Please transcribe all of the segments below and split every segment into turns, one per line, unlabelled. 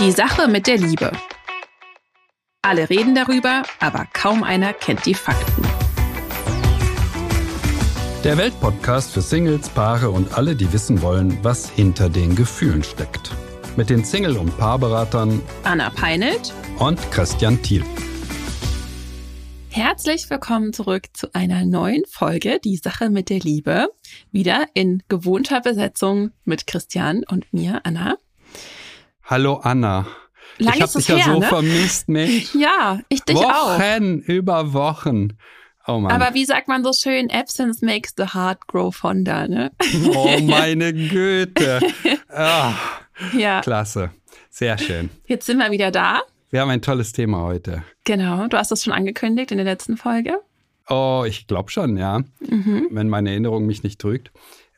Die Sache mit der Liebe. Alle reden darüber, aber kaum einer kennt die Fakten.
Der Weltpodcast für Singles, Paare und alle, die wissen wollen, was hinter den Gefühlen steckt. Mit den Single- und Paarberatern
Anna Peinelt
und Christian Thiel.
Herzlich willkommen zurück zu einer neuen Folge Die Sache mit der Liebe. Wieder in gewohnter Besetzung mit Christian und mir, Anna.
Hallo Anna.
Lange
ich habe dich ja
her,
so
ne?
vermisst, Mensch.
Ja, ich dich auch.
Wochen über Wochen. Oh Mann.
Aber wie sagt man so schön, Absence makes the heart grow fonder, ne?
oh meine Güte. Ah,
Ja,
klasse. Sehr schön.
jetzt sind wir wieder da.
Wir haben ein tolles Thema heute.
Genau, du hast es schon angekündigt in der letzten Folge.
Oh, ich glaube schon, ja.
Mhm.
Wenn meine Erinnerung mich nicht trügt.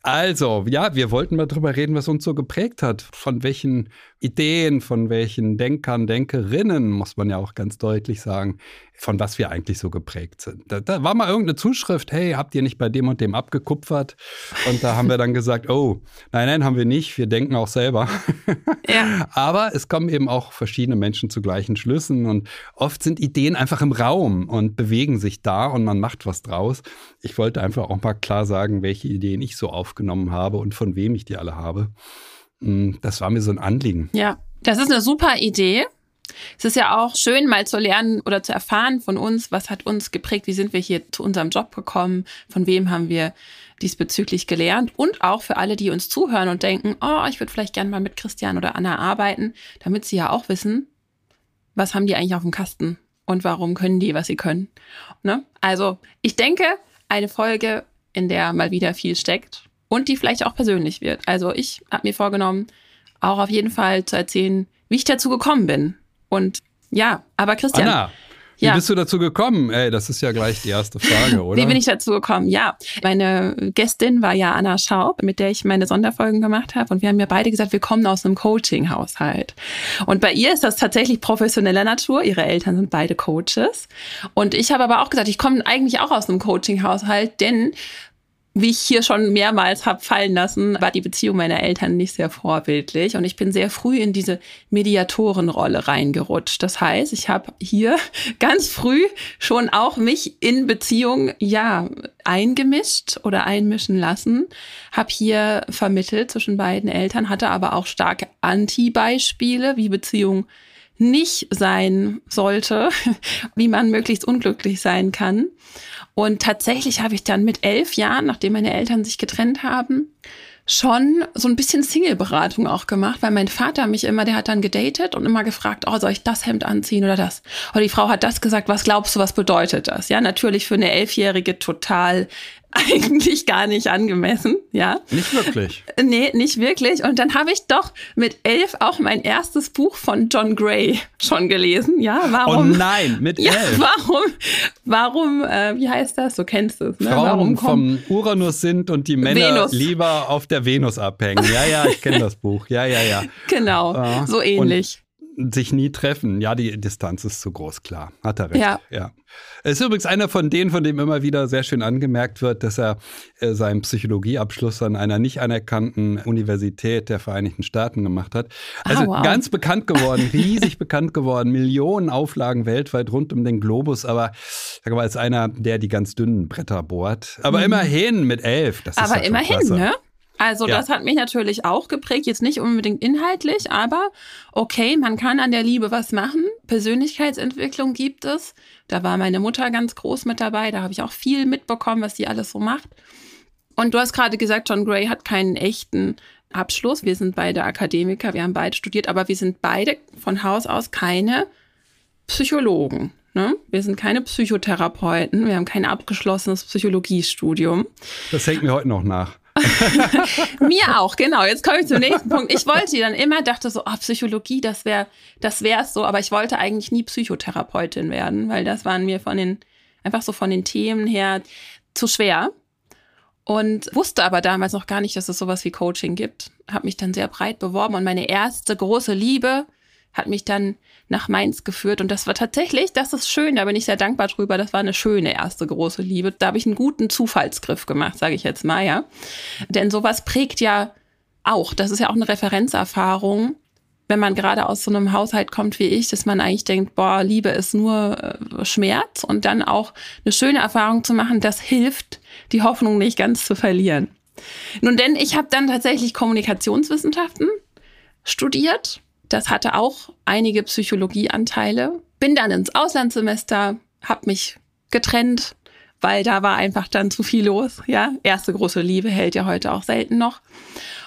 Also, ja, wir wollten mal drüber reden, was uns so geprägt hat. Von welchen Ideen, von welchen Denkern, Denkerinnen, muss man ja auch ganz deutlich sagen, von was wir eigentlich so geprägt sind. Da, da war mal irgendeine Zuschrift, hey, habt ihr nicht bei dem und dem abgekupfert? Und da haben wir dann gesagt, oh, nein, nein, haben wir nicht. Wir denken auch selber.
Ja.
Aber es kommen eben auch verschiedene Menschen zu gleichen Schlüssen und oft sind Ideen einfach im Raum und bewegen sich da und man macht was draus. Ich wollte einfach auch mal klar sagen, welche Ideen ich so aufgenommen habe und von wem ich die alle habe. Mm, Das war mir so ein Anliegen.
Ja, das ist eine super Idee. Es ist ja auch schön, mal zu lernen oder zu erfahren von uns, was hat uns geprägt, wie sind wir hier zu unserem Job gekommen, von wem haben wir diesbezüglich gelernt und auch für alle, die uns zuhören und denken, oh, ich würde vielleicht gerne mal mit Christian oder Anna arbeiten, damit sie ja auch wissen, was haben die eigentlich auf dem Kasten und warum können die, was sie können. Ne? Also ich denke, eine Folge, in der mal wieder viel steckt und die vielleicht auch persönlich wird. Also ich habe mir vorgenommen, auch auf jeden Fall zu erzählen, wie ich dazu gekommen bin. Und ja, aber Christian,
Anna, wie
Ja.
bist du dazu gekommen? Ey, das ist ja gleich die erste Frage, oder?
wie bin ich dazu gekommen? Ja, meine Gästin war ja Anna Schaub, mit der ich meine Sonderfolgen gemacht habe. Und wir haben ja beide gesagt, wir kommen aus einem Coaching-Haushalt. Und bei ihr ist das tatsächlich professioneller Natur. Ihre Eltern sind beide Coaches. Und ich habe aber auch gesagt, ich komme eigentlich auch aus einem Coaching-Haushalt, denn wie ich hier schon mehrmals habe fallen lassen, war die Beziehung meiner Eltern nicht sehr vorbildlich und ich bin sehr früh in diese Mediatorenrolle reingerutscht. Das heißt, ich habe hier ganz früh schon auch mich in Beziehung ja eingemischt oder einmischen lassen, habe hier vermittelt zwischen beiden Eltern, hatte aber auch starke Anti-Beispiele, wie Beziehung nicht sein sollte, wie man möglichst unglücklich sein kann. Und tatsächlich habe ich dann mit elf Jahren, nachdem meine Eltern sich getrennt haben, schon so ein bisschen Single-Beratung auch gemacht, weil mein Vater mich immer, der hat dann gedatet und immer gefragt, oh, soll ich das Hemd anziehen oder das? Oder die Frau hat das gesagt, was glaubst du, was bedeutet das? Ja, natürlich für eine Elfjährige total eigentlich gar nicht angemessen, ja.
Nicht wirklich.
Nee, nicht wirklich. Und dann habe ich doch mit elf auch mein erstes Buch von John Gray schon gelesen. Ja,
Oh
warum?
nein, mit
ja,
elf.
warum? Warum? Äh, wie heißt das? Du kennst es. Ne?
Frauen
warum
vom Uranus sind und die Männer
Venus.
lieber auf der Venus abhängen. Ja, ja, ich kenne das Buch. Ja, ja, ja.
genau
Ja.
so ähnlich?
Sich nie treffen. Ja, die Distanz ist zu groß, klar. Hat er recht.
Ja.
ja. Er ist übrigens einer von denen, von dem immer wieder sehr schön angemerkt wird, dass er äh, seinen Psychologieabschluss an einer nicht anerkannten Universität der Vereinigten Staaten gemacht hat. Also
Ah, wow.
ganz bekannt geworden, riesig bekannt geworden, Millionen Auflagen weltweit rund um den Globus, aber sag mal, als einer, der die ganz dünnen Bretter bohrt. Aber immerhin mit elf. Das ist
Mhm. Aber
halt schon
immerhin, ne? Also
Ja.
das hat mich natürlich auch geprägt, jetzt nicht unbedingt inhaltlich, aber okay, man kann an der Liebe was machen. Persönlichkeitsentwicklung gibt es. Da war meine Mutter ganz groß mit dabei, da habe ich auch viel mitbekommen, was sie alles so macht. Und du hast gerade gesagt, John Gray hat keinen echten Abschluss. Wir sind beide Akademiker, wir haben beide studiert, aber wir sind beide von Haus aus keine Psychologen. Ne? Wir sind keine Psychotherapeuten, wir haben kein abgeschlossenes Psychologiestudium.
Das hängt mir heute noch nach.
Mir auch, genau. Jetzt komme ich zum nächsten Punkt. Ich wollte dann immer, dachte so, oh, Psychologie, das wäre das wär's so, aber ich wollte eigentlich nie Psychotherapeutin werden, weil das waren mir von den, einfach so von den Themen her zu schwer. Und wusste aber damals noch gar nicht, dass es sowas wie Coaching gibt. Habe mich dann sehr breit beworben und meine erste große Liebe hat mich dann nach Mainz geführt. Und das war tatsächlich, das ist schön, da bin ich sehr dankbar drüber. Das war eine schöne erste große Liebe. Da habe ich einen guten Zufallsgriff gemacht, sage ich jetzt mal, ja. Denn sowas prägt ja auch. Das ist ja auch eine Referenzerfahrung. wenn man gerade aus so einem Haushalt kommt wie ich, dass man eigentlich denkt, boah, Liebe ist nur äh, Schmerz und dann auch eine schöne Erfahrung zu machen, das hilft, die Hoffnung nicht ganz zu verlieren. Nun denn, ich habe dann tatsächlich Kommunikationswissenschaften studiert. Das hatte auch einige Psychologieanteile. Bin dann ins Auslandssemester, habe mich getrennt, weil da war einfach dann zu viel los. Ja, erste große Liebe hält ja heute auch selten noch.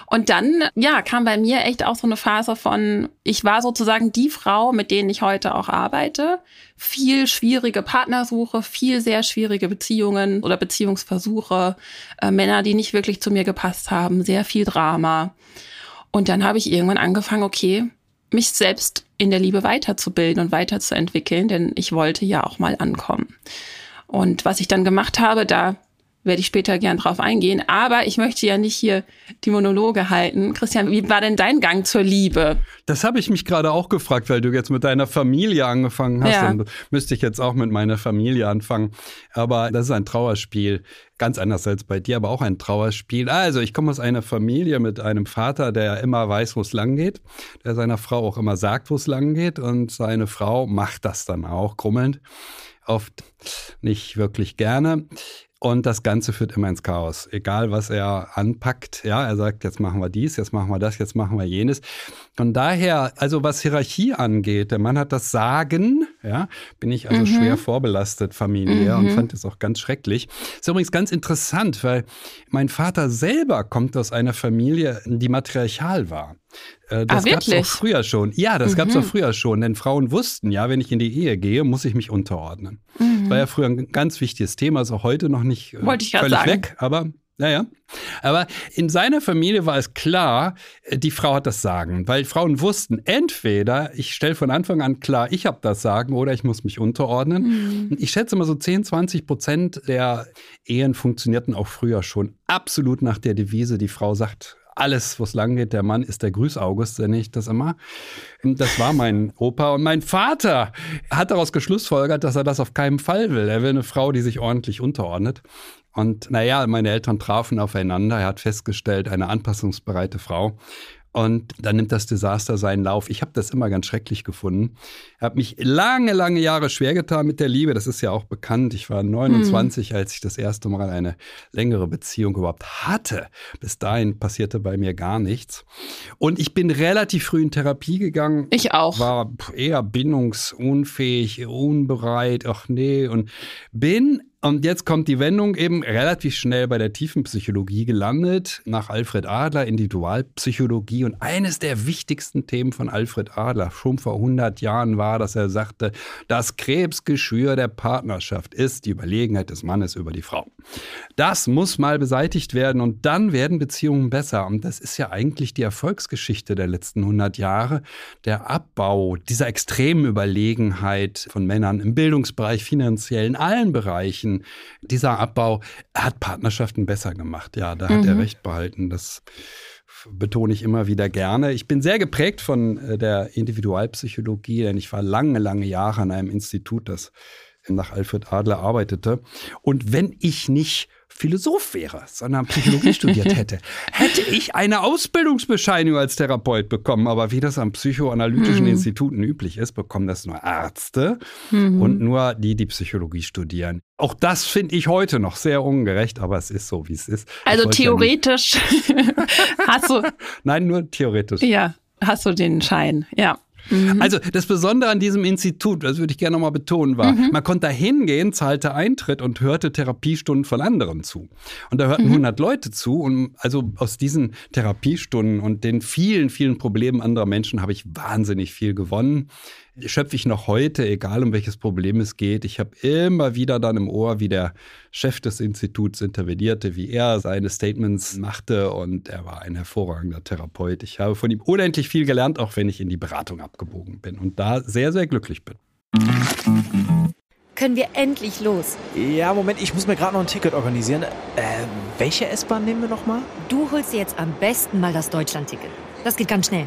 Und dann, ja, kam bei mir echt auch so eine Phase von, ich war sozusagen die Frau, mit denen ich heute auch arbeite. Viel schwierige Partnersuche, viel sehr schwierige Beziehungen oder Beziehungsversuche, äh, Männer, die nicht wirklich zu mir gepasst haben, sehr viel Drama. Und dann habe ich irgendwann angefangen, okay, mich selbst in der Liebe weiterzubilden und weiterzuentwickeln, denn ich wollte ja auch mal ankommen. Und was ich dann gemacht habe, da werde ich später gern drauf eingehen. Aber ich möchte ja nicht hier die Monologe halten. Christian, wie war denn dein Gang zur Liebe?
Das habe ich mich gerade auch gefragt, weil du jetzt mit deiner Familie angefangen hast. Ja. Und müsste ich jetzt auch mit meiner Familie anfangen. Aber das ist ein Trauerspiel. Ganz anders als bei dir, aber auch ein Trauerspiel. Also, ich komme aus einer Familie mit einem Vater, der immer weiß, wo es lang geht, der seiner Frau auch immer sagt, wo es lang geht. Und seine Frau macht das dann auch krummelnd oft nicht wirklich gerne. Und das Ganze führt immer ins Chaos. Egal, was er anpackt. Ja, er sagt, jetzt machen wir dies, jetzt machen wir das, jetzt machen wir jenes. Von daher, also was Hierarchie angeht, der Mann hat das Sagen, ja, bin ich also mhm. schwer vorbelastet familiär mhm. und fand es auch ganz schrecklich. Ist übrigens ganz interessant, weil mein Vater selber kommt aus einer Familie, die matriarchal war. Äh, das ah, gab es auch früher schon. Ja, das mhm. gab es auch früher schon, denn Frauen wussten, ja, wenn ich in die Ehe gehe, muss ich mich unterordnen. Mhm. Das war ja früher ein ganz wichtiges Thema, ist auch heute noch nicht äh,
Wollte ich
völlig
sagen.
weg, aber naja. Aber in seiner Familie war es klar, äh, die Frau hat das Sagen, weil Frauen wussten, entweder ich stelle von Anfang an klar, ich habe das Sagen oder ich muss mich unterordnen. Mhm. Ich schätze mal so 10, 20 Prozent der Ehen funktionierten auch früher schon absolut nach der Devise, die Frau sagt, alles, wo es lang geht. Der Mann ist der Grüß-August, nenne ich das immer. Das war mein Opa. Und mein Vater hat daraus geschlussfolgert, dass er das auf keinen Fall will. Er will eine Frau, die sich ordentlich unterordnet. Und naja, meine Eltern trafen aufeinander. Er hat festgestellt, eine anpassungsbereite Frau. Und dann nimmt das Desaster seinen Lauf. Ich habe das immer ganz schrecklich gefunden. Ich habe mich lange, lange Jahre schwer getan mit der Liebe. Das ist ja auch bekannt. Ich war 29, mhm. als ich das erste Mal eine längere Beziehung überhaupt hatte. Bis dahin passierte bei mir gar nichts. Und ich bin relativ früh in Therapie gegangen.
Ich auch.
War eher bindungsunfähig, unbereit. Ach nee. Und bin und jetzt kommt die Wendung eben relativ schnell bei der Tiefenpsychologie gelandet, nach Alfred Adler, Individualpsychologie. Und eines der wichtigsten Themen von Alfred Adler schon vor 100 Jahren war, dass er sagte, das Krebsgeschwür der Partnerschaft ist die Überlegenheit des Mannes über die Frau. Das muss mal beseitigt werden und dann werden Beziehungen besser. Und das ist ja eigentlich die Erfolgsgeschichte der letzten 100 Jahre. Der Abbau dieser extremen Überlegenheit von Männern im Bildungsbereich, finanziell, in allen Bereichen Bereichen. Dieser Abbau hat Partnerschaften besser gemacht. Ja, da hat mhm. er recht behalten. Das betone ich immer wieder gerne. Ich bin sehr geprägt von äh, der Individualpsychologie, denn ich war lange, lange Jahre an einem Institut, das nach Alfred Adler arbeitete. Und wenn ich nicht Philosoph wäre, sondern Psychologie studiert hätte, hätte ich eine Ausbildungsbescheinigung als Therapeut bekommen. Aber wie das an psychoanalytischen mhm. Instituten üblich ist, bekommen das nur Ärzte mhm. und nur die, die Psychologie studieren. Auch das finde ich heute noch sehr ungerecht, aber es ist so, wie es ist.
Also theoretisch ja hast du.
Nein, nur theoretisch.
Ja, hast du den Schein, ja.
Mhm. Also das Besondere an diesem Institut, das würde ich gerne nochmal betonen, war, mhm. man konnte da hingehen, zahlte Eintritt und hörte Therapiestunden von anderen zu. Und da hörten mhm. 100 Leute zu und also aus diesen Therapiestunden und den vielen, vielen Problemen anderer Menschen habe ich wahnsinnig viel gewonnen schöpfe ich noch heute, egal um welches Problem es geht. Ich habe immer wieder dann im Ohr, wie der Chef des Instituts intervenierte, wie er seine Statements machte und er war ein hervorragender Therapeut. Ich habe von ihm unendlich viel gelernt, auch wenn ich in die Beratung abgebogen bin und da sehr, sehr glücklich bin.
Können wir endlich los?
Ja, Moment, ich muss mir gerade noch ein Ticket organisieren. Äh, welche S-Bahn nehmen wir nochmal?
Du holst dir jetzt am besten mal das Deutschland-Ticket. Das geht ganz schnell.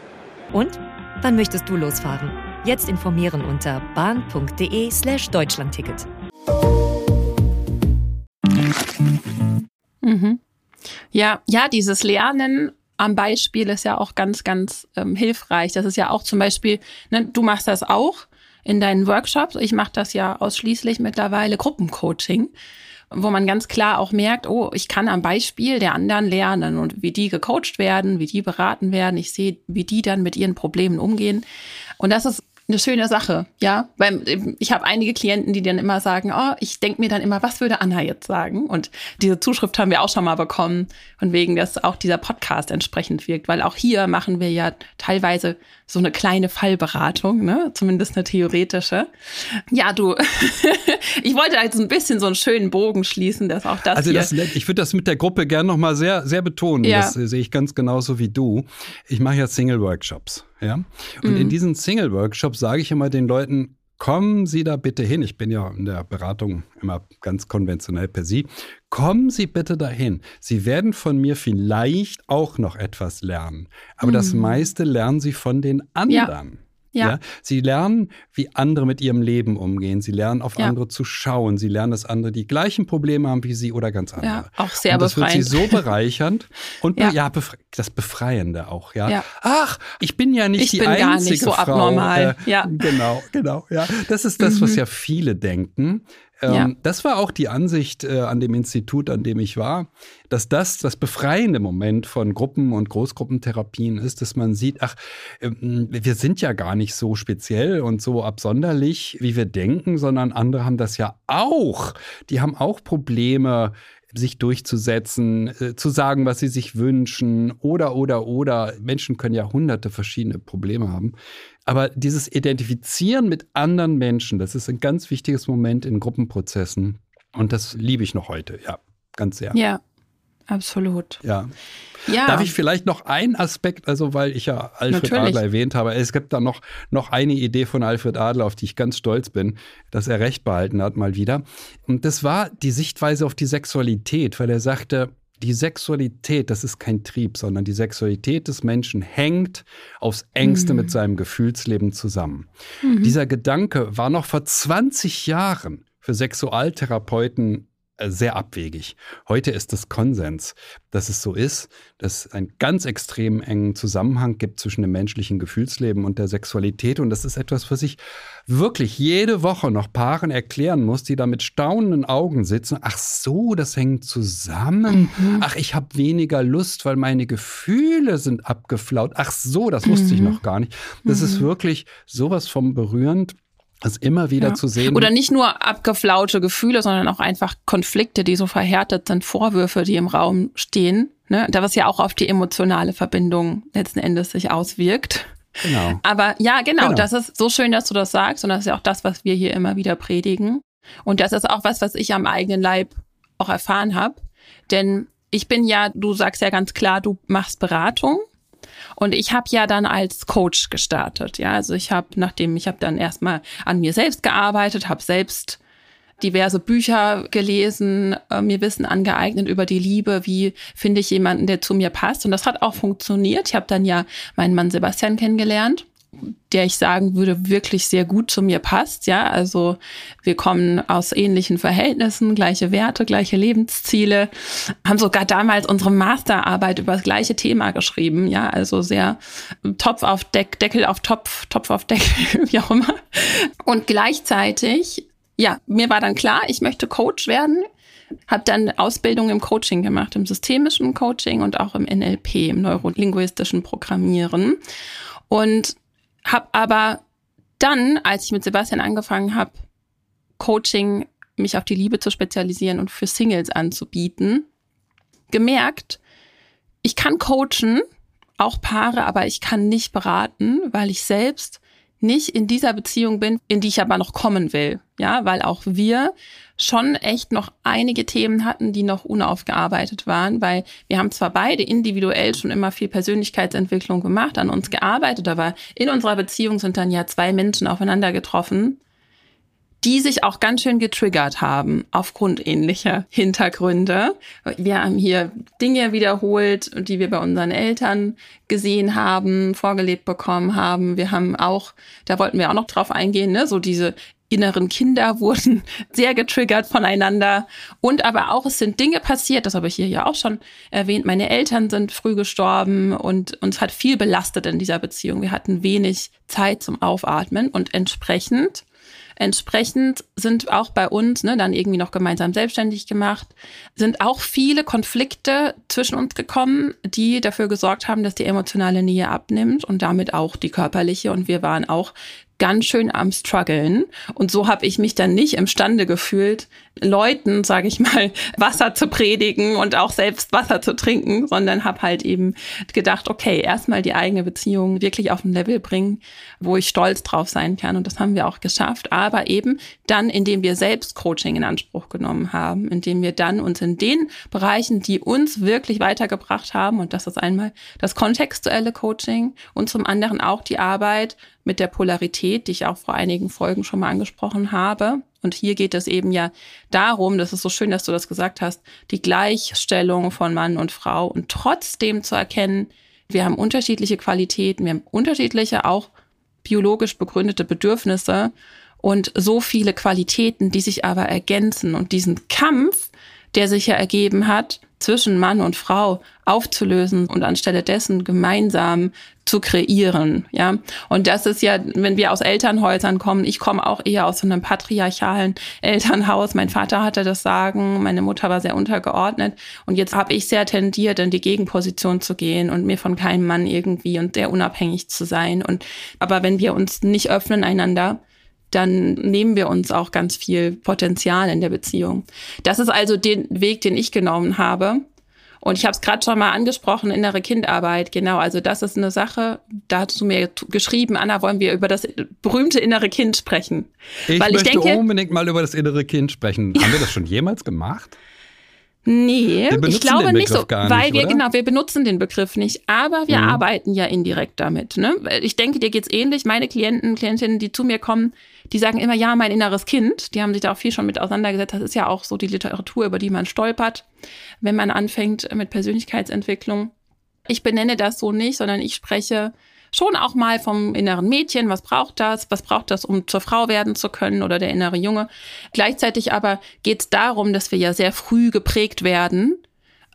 Und? Wann möchtest du losfahren? Jetzt informieren unter bahn.de slash Deutschlandticket.
Mhm. Ja, ja, dieses Lernen am Beispiel ist ja auch ganz, ganz ähm, hilfreich. Das ist ja auch zum Beispiel, ne, du machst das auch in deinen Workshops. Ich mache das ja ausschließlich mittlerweile Gruppencoaching, wo man ganz klar auch merkt, oh, ich kann am Beispiel der anderen lernen und wie die gecoacht werden, wie die beraten werden. Ich sehe, wie die dann mit ihren Problemen umgehen. Und das ist eine schöne Sache, ja. Weil ich habe einige Klienten, die dann immer sagen, oh, ich denke mir dann immer, was würde Anna jetzt sagen? Und diese Zuschrift haben wir auch schon mal bekommen, von wegen, dass auch dieser Podcast entsprechend wirkt, weil auch hier machen wir ja teilweise so eine kleine Fallberatung, ne? Zumindest eine theoretische. Ja, du, ich wollte jetzt ein bisschen so einen schönen Bogen schließen, dass auch das.
Also das, ich würde das mit der Gruppe gerne nochmal sehr, sehr betonen. Ja. Das sehe ich ganz genauso wie du. Ich mache ja Single-Workshops. Ja? Und mhm. in diesen Single-Workshops sage ich immer den Leuten, kommen Sie da bitte hin. Ich bin ja in der Beratung immer ganz konventionell per Sie. Kommen Sie bitte dahin. Sie werden von mir vielleicht auch noch etwas lernen. Aber mhm. das meiste lernen Sie von den anderen. Ja. Ja. ja. Sie lernen, wie andere mit ihrem Leben umgehen. Sie lernen, auf ja. andere zu schauen. Sie lernen, dass andere die gleichen Probleme haben wie sie oder ganz andere. Ja,
auch sehr
und das
befreiend.
wird sie so bereichernd und ja, ja befre das Befreiende auch. Ja. ja. Ach, ich bin ja nicht
ich
die
bin
einzige
gar nicht so
Frau.
abnormal.
Äh,
ja.
Genau, genau. Ja, das ist das, mhm. was ja viele denken. Ähm, ja. Das war auch die Ansicht äh, an dem Institut, an dem ich war, dass das das befreiende Moment von Gruppen- und Großgruppentherapien ist, dass man sieht, ach, äh, wir sind ja gar nicht so speziell und so absonderlich, wie wir denken, sondern andere haben das ja auch. Die haben auch Probleme sich durchzusetzen, äh, zu sagen, was sie sich wünschen oder, oder, oder. Menschen können ja hunderte verschiedene Probleme haben. Aber dieses Identifizieren mit anderen Menschen, das ist ein ganz wichtiges Moment in Gruppenprozessen. Und das liebe ich noch heute, ja, ganz sehr.
Ja, absolut.
Ja. Ja. Darf ich vielleicht noch einen Aspekt, also weil ich ja Alfred Natürlich. Adler erwähnt habe, es gibt da noch, noch eine Idee von Alfred Adler, auf die ich ganz stolz bin, dass er recht behalten hat mal wieder. Und das war die Sichtweise auf die Sexualität, weil er sagte, die Sexualität, das ist kein Trieb, sondern die Sexualität des Menschen hängt aufs engste mhm. mit seinem Gefühlsleben zusammen. Mhm. Dieser Gedanke war noch vor 20 Jahren für Sexualtherapeuten sehr abwegig. Heute ist es Konsens, dass es so ist, dass es einen ganz extrem engen Zusammenhang gibt zwischen dem menschlichen Gefühlsleben und der Sexualität. Und das ist etwas, was ich wirklich jede Woche noch Paaren erklären muss, die da mit staunenden Augen sitzen. Ach so, das hängt zusammen. Mhm. Ach, ich habe weniger Lust, weil meine Gefühle sind abgeflaut. Ach so, das wusste mhm. ich noch gar nicht. Das mhm. ist wirklich sowas vom berührend. Das immer wieder ja. zu sehen.
Oder nicht nur abgeflaute Gefühle, sondern auch einfach Konflikte, die so verhärtet sind, Vorwürfe, die im Raum stehen. Ne? Da was ja auch auf die emotionale Verbindung letzten Endes sich auswirkt. Genau. Aber ja, genau, genau, das ist so schön, dass du das sagst. Und das ist ja auch das, was wir hier immer wieder predigen. Und das ist auch was, was ich am eigenen Leib auch erfahren habe. Denn ich bin ja, du sagst ja ganz klar, du machst Beratung. Und ich habe ja dann als Coach gestartet. Ja, also ich habe, nachdem ich habe dann erstmal an mir selbst gearbeitet, habe selbst diverse Bücher gelesen, äh, mir Wissen angeeignet über die Liebe, wie finde ich jemanden, der zu mir passt. Und das hat auch funktioniert. Ich habe dann ja meinen Mann Sebastian kennengelernt der ich sagen würde, wirklich sehr gut zu mir passt. Ja, also wir kommen aus ähnlichen Verhältnissen, gleiche Werte, gleiche Lebensziele, haben sogar damals unsere Masterarbeit über das gleiche Thema geschrieben. Ja, also sehr Topf auf Deck, Deckel auf Topf, Topf auf Deckel, wie auch immer. Und gleichzeitig, ja, mir war dann klar, ich möchte Coach werden. Habe dann Ausbildung im Coaching gemacht, im systemischen Coaching und auch im NLP, im neurolinguistischen Programmieren. Und habe aber dann, als ich mit Sebastian angefangen habe, Coaching, mich auf die Liebe zu spezialisieren und für Singles anzubieten, gemerkt, ich kann coachen, auch Paare, aber ich kann nicht beraten, weil ich selbst nicht in dieser Beziehung bin, in die ich aber noch kommen will. Ja, weil auch wir schon echt noch einige Themen hatten, die noch unaufgearbeitet waren, weil wir haben zwar beide individuell schon immer viel Persönlichkeitsentwicklung gemacht, an uns gearbeitet, aber in unserer Beziehung sind dann ja zwei Menschen aufeinander getroffen, die sich auch ganz schön getriggert haben aufgrund ähnlicher Hintergründe. Wir haben hier Dinge wiederholt, die wir bei unseren Eltern gesehen haben, vorgelebt bekommen haben. Wir haben auch, da wollten wir auch noch drauf eingehen, ne, so diese inneren Kinder wurden sehr getriggert voneinander. Und aber auch, es sind Dinge passiert, das habe ich hier ja auch schon erwähnt. Meine Eltern sind früh gestorben und uns hat viel belastet in dieser Beziehung. Wir hatten wenig Zeit zum Aufatmen und entsprechend Entsprechend sind auch bei uns, ne, dann irgendwie noch gemeinsam selbstständig gemacht, sind auch viele Konflikte zwischen uns gekommen, die dafür gesorgt haben, dass die emotionale Nähe abnimmt und damit auch die körperliche. Und wir waren auch ganz schön am struggeln. Und so habe ich mich dann nicht imstande gefühlt, Leuten, sage ich mal, Wasser zu predigen und auch selbst Wasser zu trinken, sondern habe halt eben gedacht, okay, erstmal die eigene Beziehung wirklich auf ein Level bringen, wo ich stolz drauf sein kann. Und das haben wir auch geschafft. Aber eben dann, indem wir selbst Coaching in Anspruch genommen haben, indem wir dann uns in den Bereichen, die uns wirklich weitergebracht haben, und das ist einmal das kontextuelle Coaching und zum anderen auch die Arbeit mit der Polarität, die ich auch vor einigen Folgen schon mal angesprochen habe. Und hier geht es eben ja darum, das ist so schön, dass du das gesagt hast, die Gleichstellung von Mann und Frau und trotzdem zu erkennen, wir haben unterschiedliche Qualitäten, wir haben unterschiedliche auch biologisch begründete Bedürfnisse und so viele Qualitäten, die sich aber ergänzen und diesen Kampf, der sich ja ergeben hat, zwischen Mann und Frau aufzulösen und anstelle dessen gemeinsam zu kreieren, ja. Und das ist ja, wenn wir aus Elternhäusern kommen, ich komme auch eher aus so einem patriarchalen Elternhaus. Mein Vater hatte das Sagen, meine Mutter war sehr untergeordnet und jetzt habe ich sehr tendiert, in die Gegenposition zu gehen und mir von keinem Mann irgendwie und sehr unabhängig zu sein. Und aber wenn wir uns nicht öffnen einander, dann nehmen wir uns auch ganz viel Potenzial in der Beziehung. Das ist also den Weg, den ich genommen habe. Und ich habe es gerade schon mal angesprochen, innere Kindarbeit, genau. Also das ist eine Sache, da hast du mir geschrieben, Anna, wollen wir über das berühmte innere Kind sprechen.
Ich Weil möchte ich denke, unbedingt mal über das innere Kind sprechen. Haben wir das schon jemals gemacht?
Nee, ich glaube nicht so, nicht, weil wir oder? genau, wir benutzen den Begriff nicht, aber wir mhm. arbeiten ja indirekt damit. Ne? Ich denke, dir geht's ähnlich. Meine Klienten, Klientinnen, die zu mir kommen, die sagen immer, ja, mein inneres Kind. Die haben sich da auch viel schon mit auseinandergesetzt. Das ist ja auch so die Literatur, über die man stolpert, wenn man anfängt mit Persönlichkeitsentwicklung. Ich benenne das so nicht, sondern ich spreche schon auch mal vom inneren Mädchen, was braucht das, was braucht das, um zur Frau werden zu können oder der innere Junge. Gleichzeitig aber geht es darum, dass wir ja sehr früh geprägt werden,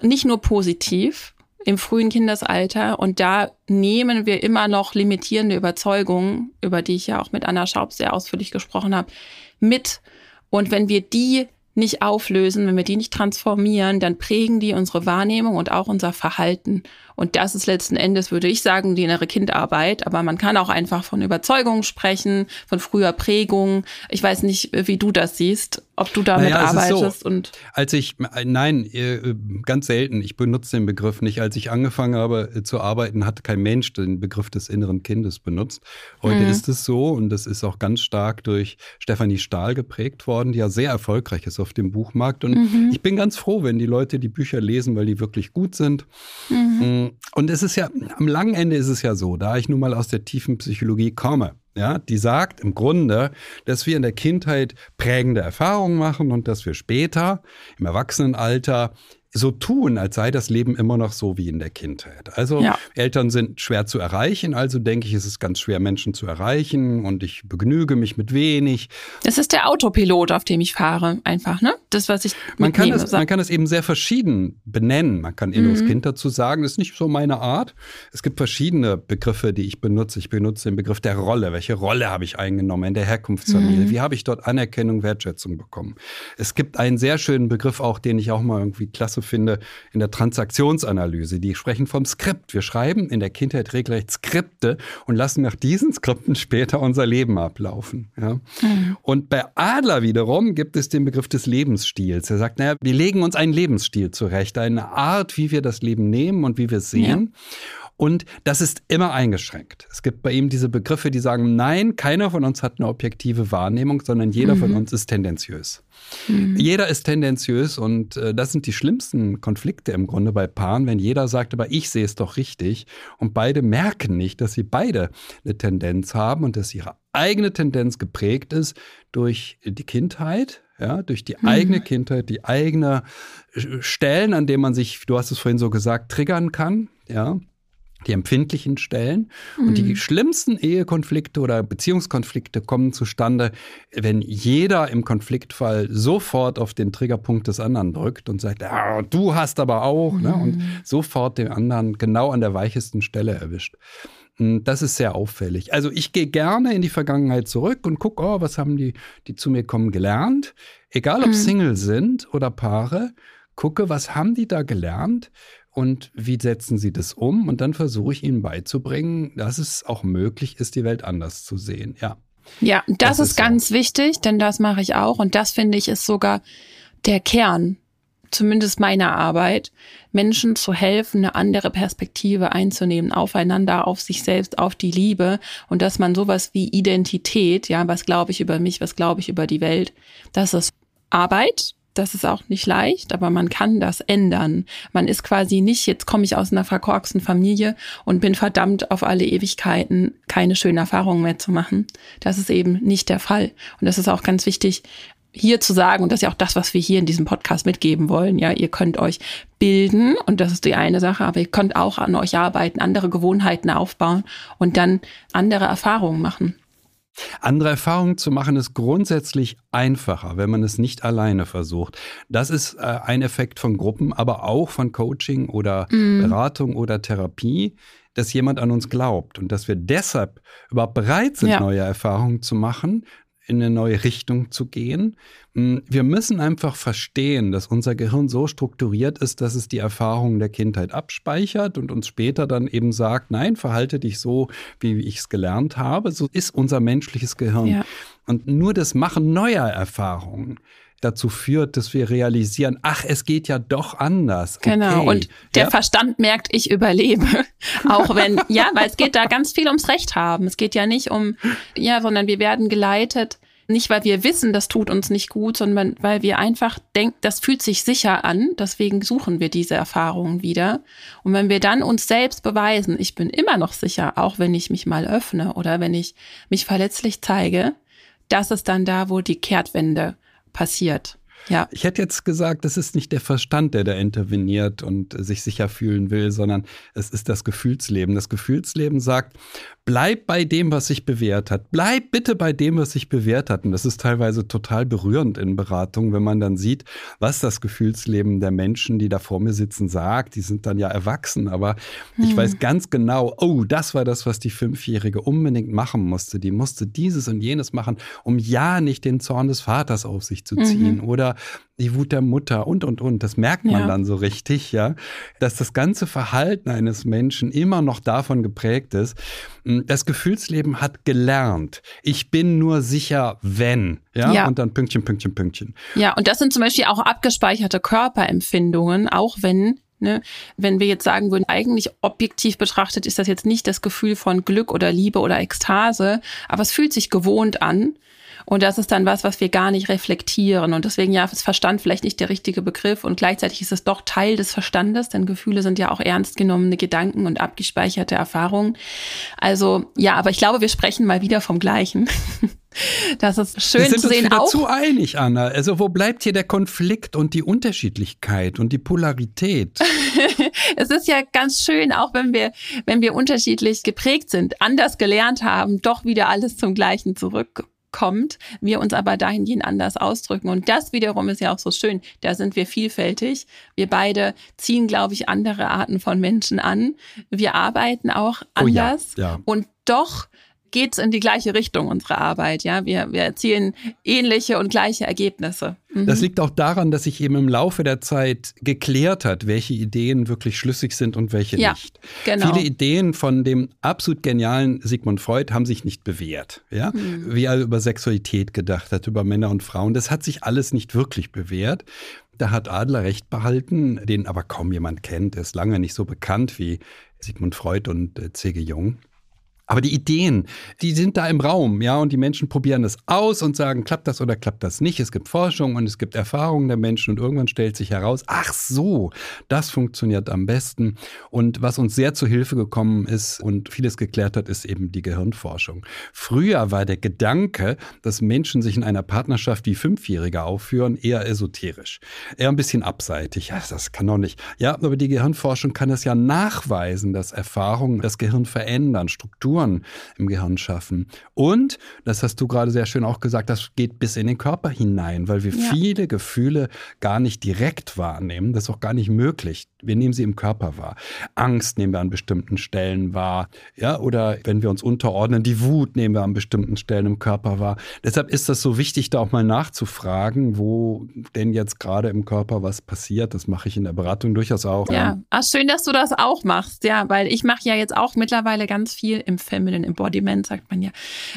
nicht nur positiv im frühen Kindesalter und da nehmen wir immer noch limitierende Überzeugungen, über die ich ja auch mit Anna Schaub sehr ausführlich gesprochen habe, mit. Und wenn wir die nicht auflösen, wenn wir die nicht transformieren, dann prägen die unsere Wahrnehmung und auch unser Verhalten. Und das ist letzten Endes, würde ich sagen, die innere Kindarbeit. Aber man kann auch einfach von Überzeugung sprechen, von früher Prägung. Ich weiß nicht, wie du das siehst, ob du damit naja, arbeitest.
So, und als ich, nein, äh, ganz selten. Ich benutze den Begriff nicht. Als ich angefangen habe äh, zu arbeiten, hat kein Mensch den Begriff des inneren Kindes benutzt. Heute mhm. ist es so und das ist auch ganz stark durch Stefanie Stahl geprägt worden, die ja sehr erfolgreich ist auf dem Buchmarkt. Und mhm. ich bin ganz froh, wenn die Leute die Bücher lesen, weil die wirklich gut sind. Mhm. Und es ist ja, am langen Ende ist es ja so, da ich nun mal aus der tiefen Psychologie komme, ja, die sagt im Grunde, dass wir in der Kindheit prägende Erfahrungen machen und dass wir später im Erwachsenenalter so tun, als sei das Leben immer noch so wie in der Kindheit. Also ja. Eltern sind schwer zu erreichen, also denke ich, ist es ganz schwer, Menschen zu erreichen und ich begnüge mich mit wenig.
Das ist der Autopilot, auf dem ich fahre, einfach, ne? Das, was ich
man kann es, Man kann es eben sehr verschieden benennen. Man kann inneres mhm. Kind dazu sagen, das ist nicht so meine Art. Es gibt verschiedene Begriffe, die ich benutze. Ich benutze den Begriff der Rolle. Welche Rolle habe ich eingenommen in der Herkunftsfamilie? Mhm. Wie habe ich dort Anerkennung, Wertschätzung bekommen? Es gibt einen sehr schönen Begriff auch, den ich auch mal irgendwie klasse finde, in der Transaktionsanalyse. Die sprechen vom Skript. Wir schreiben in der Kindheit regelrecht Skripte und lassen nach diesen Skripten später unser Leben ablaufen. Ja? Mhm. Und bei Adler wiederum gibt es den Begriff des Lebensstils. Er sagt, naja, wir legen uns einen Lebensstil zurecht, eine Art, wie wir das Leben nehmen und wie wir es sehen. Ja. Und das ist immer eingeschränkt. Es gibt bei ihm diese Begriffe, die sagen, nein, keiner von uns hat eine objektive Wahrnehmung, sondern jeder mhm. von uns ist tendenziös. Mhm. Jeder ist tendenziös und äh, das sind die schlimmsten Konflikte im Grunde bei Paaren, wenn jeder sagt, aber ich sehe es doch richtig und beide merken nicht, dass sie beide eine Tendenz haben und dass ihre eigene Tendenz geprägt ist durch die Kindheit, ja, durch die mhm. eigene Kindheit, die eigene äh, Stellen, an denen man sich, du hast es vorhin so gesagt, triggern kann, ja, die empfindlichen Stellen. Mhm. Und die mhm. schlimmsten Ehekonflikte oder Beziehungskonflikte kommen zustande, wenn jeder im Konfliktfall sofort auf den Triggerpunkt des anderen drückt und sagt, ah, du hast aber auch, mhm. ne? und mhm. sofort den anderen genau an der weichesten Stelle erwischt. Hm, das ist sehr auffällig. Also ich gehe gerne in die Vergangenheit zurück und gucke, oh, was haben die, die zu mir kommen, gelernt. Egal ob mhm. Single sind oder Paare, gucke, was haben die da gelernt und wie setzen sie das um? Und dann versuche ich ihnen beizubringen, dass es auch möglich ist, die Welt anders zu sehen. Ja.
Ja, das, das ist, ist ganz so. wichtig, denn das mache ich auch. Und das finde ich ist sogar der Kern zumindest meiner Arbeit, Menschen zu helfen, eine andere Perspektive einzunehmen, aufeinander, auf sich selbst, auf die Liebe und dass man sowas wie Identität, ja, was glaube ich über mich, was glaube ich über die Welt, das ist Arbeit, das ist auch nicht leicht, aber man kann das ändern. Man ist quasi nicht, jetzt komme ich aus einer verkorksten Familie und bin verdammt auf alle Ewigkeiten keine schönen Erfahrungen mehr zu machen. Das ist eben nicht der Fall. Und das ist auch ganz wichtig, hier zu sagen, und das ist ja auch das, was wir hier in diesem Podcast mitgeben wollen, ja, ihr könnt euch bilden und das ist die eine Sache, aber ihr könnt auch an euch arbeiten, andere Gewohnheiten aufbauen und dann andere Erfahrungen machen.
Andere Erfahrungen zu machen ist grundsätzlich einfacher, wenn man es nicht alleine versucht. Das ist äh, ein Effekt von Gruppen, aber auch von Coaching oder mm. Beratung oder Therapie, dass jemand an uns glaubt und dass wir deshalb überhaupt bereit sind, ja. neue Erfahrungen zu machen, in eine neue Richtung zu gehen. Mm, wir müssen einfach verstehen, dass unser Gehirn so strukturiert ist, dass es die Erfahrungen der Kindheit abspeichert und uns später dann eben sagt, nein, verhalte dich so, wie ich es gelernt habe. So ist unser menschliches Gehirn. Ja. Und nur das Machen neuer Erfahrungen dazu führt, dass wir realisieren, ach, es geht ja doch anders.
Genau. Okay. Und der ja? Verstand merkt, ich überlebe. Auch wenn, ja, weil es geht da ganz viel ums Recht haben. Es geht ja nicht um, ja, sondern wir werden geleitet, nicht weil wir wissen, das tut uns nicht gut, sondern weil wir einfach denken, das fühlt sich sicher an. Deswegen suchen wir diese Erfahrungen wieder. Und wenn wir dann uns selbst beweisen, ich bin immer noch sicher, auch wenn ich mich mal öffne oder wenn ich mich verletzlich zeige, das ist dann da, wo die Kehrtwende passiert. Ja.
Ich hätte jetzt gesagt, es ist nicht der Verstand, der da interveniert und sich sicher fühlen will, sondern es ist das Gefühlsleben. Das Gefühlsleben sagt, bleib bei dem, was sich bewährt hat. Bleib bitte bei dem, was sich bewährt hat. Und das ist teilweise total berührend in Beratungen, wenn man dann sieht, was das Gefühlsleben der Menschen, die da vor mir sitzen, sagt. Die sind dann ja erwachsen, aber hm. ich weiß ganz genau, oh, das war das, was die Fünfjährige unbedingt machen musste. Die musste dieses und jenes machen, um ja nicht den Zorn des Vaters auf sich zu ziehen. Mhm. Oder die Wut der Mutter und, und, und. Das merkt man ja. dann so richtig, ja, dass das ganze Verhalten eines Menschen immer noch davon geprägt ist. Hm, das Gefühlsleben hat gelernt. Ich bin nur sicher, wenn. Ja, ja. und dann Pünktchen, Pünktchen, Pünktchen.
Ja, und das sind zum Beispiel auch abgespeicherte Körperempfindungen, auch wenn Ne? Wenn wir jetzt sagen würden, eigentlich objektiv betrachtet ist das jetzt nicht das Gefühl von Glück oder Liebe oder Ekstase, aber es fühlt sich gewohnt an. Und das ist dann was, was wir gar nicht reflektieren. Und deswegen ja, ist Verstand vielleicht nicht der richtige Begriff. Und gleichzeitig ist es doch Teil des Verstandes, denn Gefühle sind ja auch ernst genommene Gedanken und abgespeicherte Erfahrungen. Also ja, aber ich glaube, wir sprechen mal wieder vom Gleichen. Das ist schön wir
sind
zu sehen.
Uns auch. zu einig, Anna. Also wo bleibt hier der Konflikt und die Unterschiedlichkeit und die Polarität?
es ist ja ganz schön, auch wenn wir, wenn wir unterschiedlich geprägt sind, anders gelernt haben, doch wieder alles zum Gleichen zurück kommt, wir uns aber dahingehend anders ausdrücken. Und das wiederum ist ja auch so schön. Da sind wir vielfältig. Wir beide ziehen, glaube ich, andere Arten von Menschen an. Wir arbeiten auch anders.
Oh ja, ja.
Und doch geht es in die gleiche Richtung, unsere Arbeit. Ja, wir, wir erzielen ähnliche und gleiche Ergebnisse.
Mhm. Das liegt auch daran, dass sich eben im Laufe der Zeit geklärt hat, welche Ideen wirklich schlüssig sind und welche ja, nicht. Genau. Viele Ideen von dem absolut genialen Sigmund Freud haben sich nicht bewährt. Ja? Mhm. Wie er über Sexualität gedacht hat, über Männer und Frauen. Das hat sich alles nicht wirklich bewährt. Da hat Adler recht behalten, den aber kaum jemand kennt. Er ist lange nicht so bekannt wie Sigmund Freud und äh, C.G. Jung. Aber die Ideen, die sind da im Raum, ja, und die Menschen probieren das aus und sagen, klappt das oder klappt das nicht. Es gibt Forschung und es gibt Erfahrungen der Menschen und irgendwann stellt sich heraus, ach so, das funktioniert am besten. Und was uns sehr zu Hilfe gekommen ist und vieles geklärt hat, ist eben die Gehirnforschung. Früher war der Gedanke, dass Menschen sich in einer Partnerschaft wie Fünfjährige aufführen, eher esoterisch, eher ein bisschen abseitig. Ja, das kann doch nicht. Ja, aber die Gehirnforschung kann es ja nachweisen, dass Erfahrungen das Gehirn verändern, Strukturen Strukturen im Gehirn schaffen. Und, das hast du gerade sehr schön auch gesagt, das geht bis in den Körper hinein, weil wir ja. viele Gefühle gar nicht direkt wahrnehmen. Das ist auch gar nicht möglich. Wir nehmen sie im Körper wahr. Angst nehmen wir an bestimmten Stellen wahr. Ja, oder wenn wir uns unterordnen, die Wut nehmen wir an bestimmten Stellen im Körper wahr. Deshalb ist das so wichtig, da auch mal nachzufragen, wo denn jetzt gerade im Körper was passiert. Das mache ich in der Beratung durchaus auch.
Ja, Ach, schön, dass du das auch machst. Ja, weil ich mache ja jetzt auch mittlerweile ganz viel im Feminine Embodiment, sagt man ja,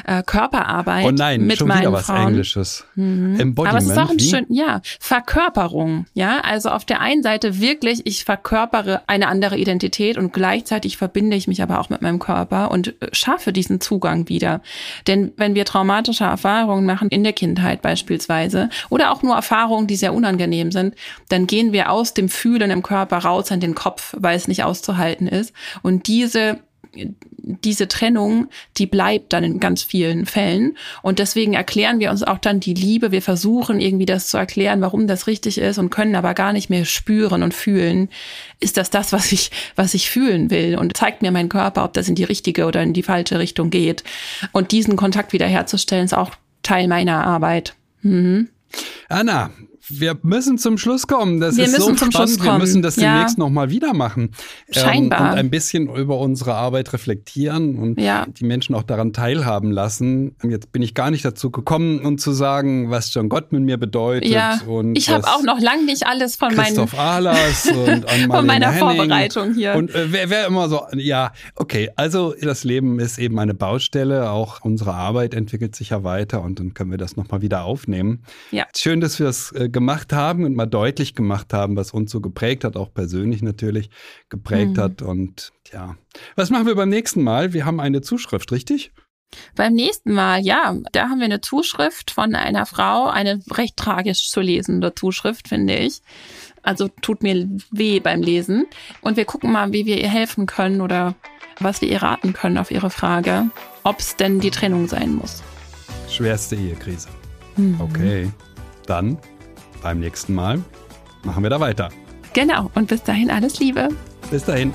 äh, Körperarbeit.
Oh nein,
mit
schon
meinen
wieder was
Frauen.
Englisches.
Mhm. Embodiment. Aber es ist auch ein schön, ja, Verkörperung. Ja, also auf der einen Seite wirklich, ich verkörpere eine andere Identität und gleichzeitig verbinde ich mich aber auch mit meinem Körper und äh, schaffe diesen Zugang wieder. Denn wenn wir traumatische Erfahrungen machen, in der Kindheit beispielsweise, oder auch nur Erfahrungen, die sehr unangenehm sind, dann gehen wir aus dem Fühlen im Körper raus in den Kopf, weil es nicht auszuhalten ist. Und diese diese Trennung, die bleibt dann in ganz vielen Fällen. Und deswegen erklären wir uns auch dann die Liebe. Wir versuchen irgendwie das zu erklären, warum das richtig ist und können aber gar nicht mehr spüren und fühlen. Ist das das, was ich, was ich fühlen will? Und zeigt mir mein Körper, ob das in die richtige oder in die falsche Richtung geht. Und diesen Kontakt wiederherzustellen, ist auch Teil meiner Arbeit. Mhm.
Anna, wir müssen zum Schluss kommen. Das
wir
ist
so
spannend. Wir müssen das ja. demnächst nochmal wieder machen.
Scheinbar.
Ähm, und ein bisschen über unsere Arbeit reflektieren und ja. die Menschen auch daran teilhaben lassen. Jetzt bin ich gar nicht dazu gekommen, um zu sagen, was John Gottman mir bedeutet.
Ja.
Und
ich habe auch noch lange nicht alles von
Christoph
meinen
Ahlers und
von meiner
Henning.
Vorbereitung hier.
Und äh, wer, wer immer so, ja, okay. Also das Leben ist eben eine Baustelle. Auch unsere Arbeit entwickelt sich ja weiter und dann können wir das nochmal wieder aufnehmen.
Ja.
Schön, dass wir es äh, gemacht haben und mal deutlich gemacht haben, was uns so geprägt hat, auch persönlich natürlich geprägt mhm. hat. Und ja, was machen wir beim nächsten Mal? Wir haben eine Zuschrift, richtig?
Beim nächsten Mal, ja, da haben wir eine Zuschrift von einer Frau, eine recht tragisch zu lesende Zuschrift, finde ich. Also tut mir weh beim Lesen. Und wir gucken mal, wie wir ihr helfen können oder was wir ihr raten können auf ihre Frage, ob es denn die Trennung sein muss.
Schwerste Ehekrise. Mhm. Okay, dann beim nächsten Mal machen wir da weiter.
Genau, und bis dahin alles Liebe.
Bis dahin.